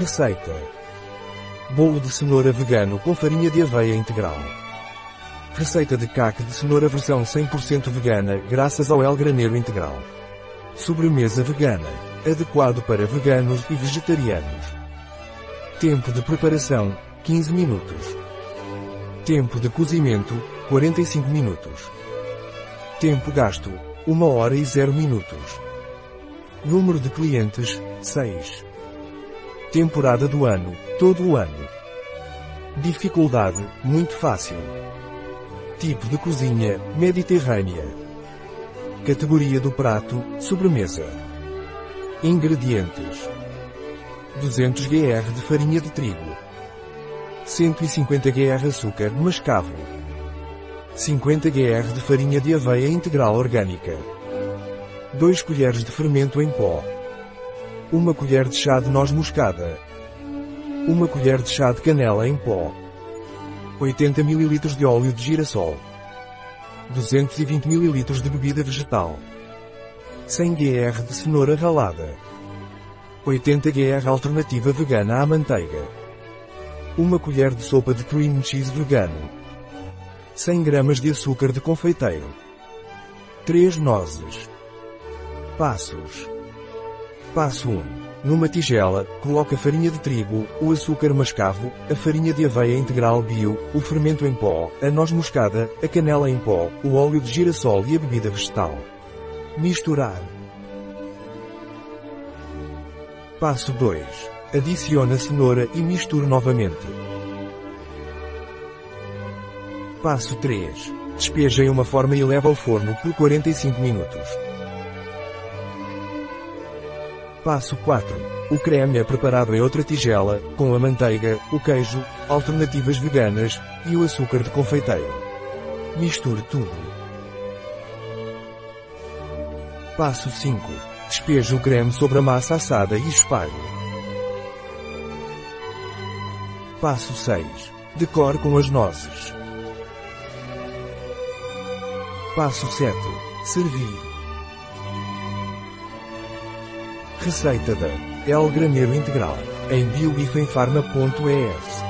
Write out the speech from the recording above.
Receita. Bolo de cenoura vegano com farinha de aveia integral. Receita de caque de cenoura versão 100% vegana graças ao El Graneiro Integral. Sobremesa vegana. Adequado para veganos e vegetarianos. Tempo de preparação, 15 minutos. Tempo de cozimento, 45 minutos. Tempo gasto, 1 hora e 0 minutos. Número de clientes, 6. Temporada do ano, todo o ano. Dificuldade, muito fácil. Tipo de cozinha, mediterrânea. Categoria do prato, sobremesa. Ingredientes. 200 gr de farinha de trigo. 150 gr açúcar mascavo. 50 gr de farinha de aveia integral orgânica. 2 colheres de fermento em pó. 1 colher de chá de noz moscada. 1 colher de chá de canela em pó. 80 ml de óleo de girassol. 220 ml de bebida vegetal. 100 gr de cenoura ralada. 80 gr alternativa vegana à manteiga. 1 colher de sopa de cream cheese vegano. 100 gramas de açúcar de confeiteiro. 3 nozes. Passos. Passo 1. Numa tigela, coloque a farinha de trigo, o açúcar mascavo, a farinha de aveia integral bio, o fermento em pó, a noz moscada, a canela em pó, o óleo de girassol e a bebida vegetal. Misturar. Passo 2. Adicione a cenoura e misture novamente. Passo 3. Despeje em uma forma e leve ao forno por 45 minutos. Passo 4. O creme é preparado em outra tigela, com a manteiga, o queijo, alternativas veganas e o açúcar de confeiteiro. Misture tudo. Passo 5. Despeje o creme sobre a massa assada e espalhe. Passo 6. Decore com as nozes. Passo 7. Servir. Receita da El Graneiro Integral em bioifenfarma.es